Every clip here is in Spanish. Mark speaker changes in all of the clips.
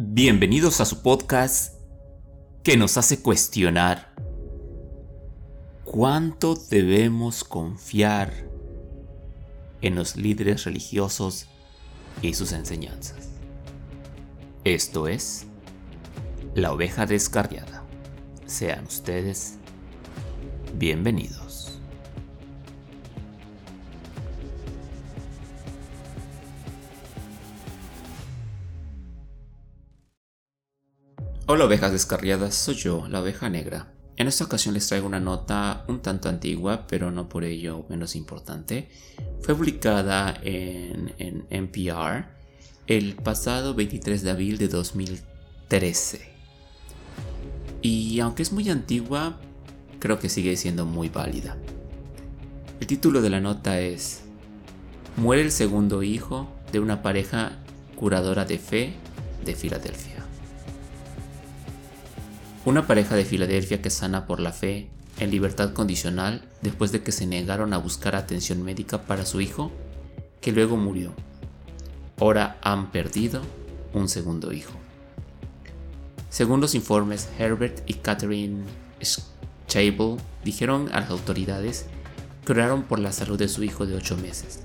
Speaker 1: Bienvenidos a su podcast que nos hace cuestionar cuánto debemos confiar en los líderes religiosos y sus enseñanzas. Esto es La oveja descarriada. Sean ustedes bienvenidos. Hola ovejas descarriadas, soy yo, la oveja negra. En esta ocasión les traigo una nota un tanto antigua, pero no por ello menos importante. Fue publicada en, en NPR el pasado 23 de abril de 2013. Y aunque es muy antigua, creo que sigue siendo muy válida. El título de la nota es Muere el segundo hijo de una pareja curadora de fe de Filadelfia. Una pareja de Filadelfia que sana por la fe, en libertad condicional, después de que se negaron a buscar atención médica para su hijo, que luego murió. Ahora han perdido un segundo hijo. Según los informes, Herbert y Catherine Chable dijeron a las autoridades que oraron por la salud de su hijo de 8 meses,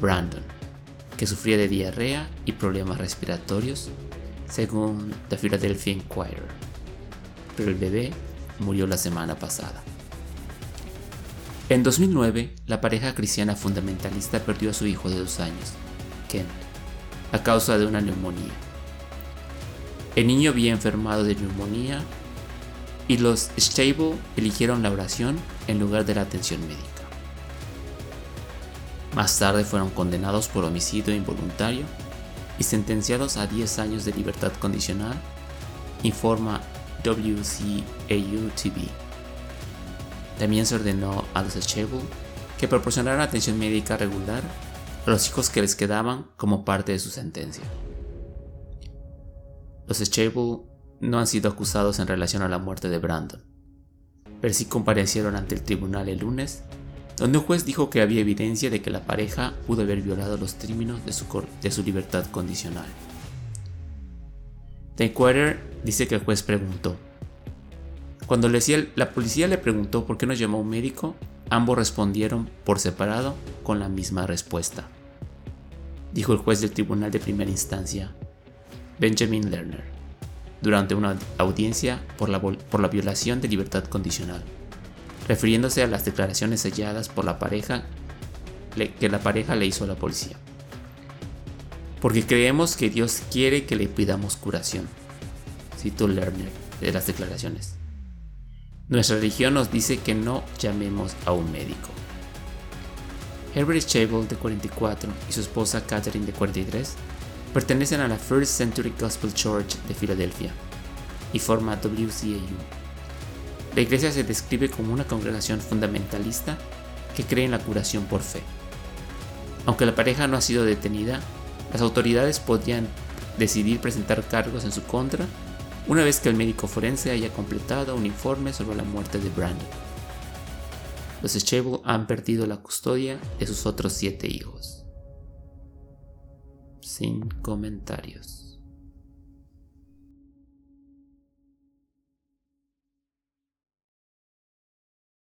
Speaker 1: Brandon, que sufría de diarrea y problemas respiratorios, según The Philadelphia Inquirer pero el bebé murió la semana pasada. En 2009, la pareja cristiana fundamentalista perdió a su hijo de dos años, Ken, a causa de una neumonía. El niño había enfermado de neumonía y los Stable eligieron la oración en lugar de la atención médica. Más tarde fueron condenados por homicidio involuntario y sentenciados a 10 años de libertad condicional, informa WCAU-TV. También se ordenó a los Chable que proporcionaran atención médica regular a los hijos que les quedaban como parte de su sentencia. Los Chable no han sido acusados en relación a la muerte de Brandon, pero sí comparecieron ante el tribunal el lunes, donde un juez dijo que había evidencia de que la pareja pudo haber violado los términos de su, libertad condicional. The dice que el juez preguntó. Cuando la policía le preguntó por qué no llamó a un médico, ambos respondieron por separado con la misma respuesta. Dijo el juez del tribunal de primera instancia, Benjamin Lerner, durante una audiencia por la, por la violación de libertad condicional, refiriéndose a las declaraciones selladas por la pareja que la pareja le hizo a la policía porque creemos que Dios quiere que le pidamos curación. Cito Lerner de las declaraciones. Nuestra religión nos dice que no llamemos a un médico. Herbert Chable, de 44, y su esposa Catherine, de 43, pertenecen a la First Century Gospel Church de Filadelfia y forma WCAU. La iglesia se describe como una congregación fundamentalista que cree en la curación por fe. Aunque la pareja no ha sido detenida, las autoridades podrían decidir presentar cargos en su contra una vez que el médico forense haya completado un informe sobre la muerte de Brandon. Los Schable han perdido la custodia de sus otros siete hijos. Sin comentarios.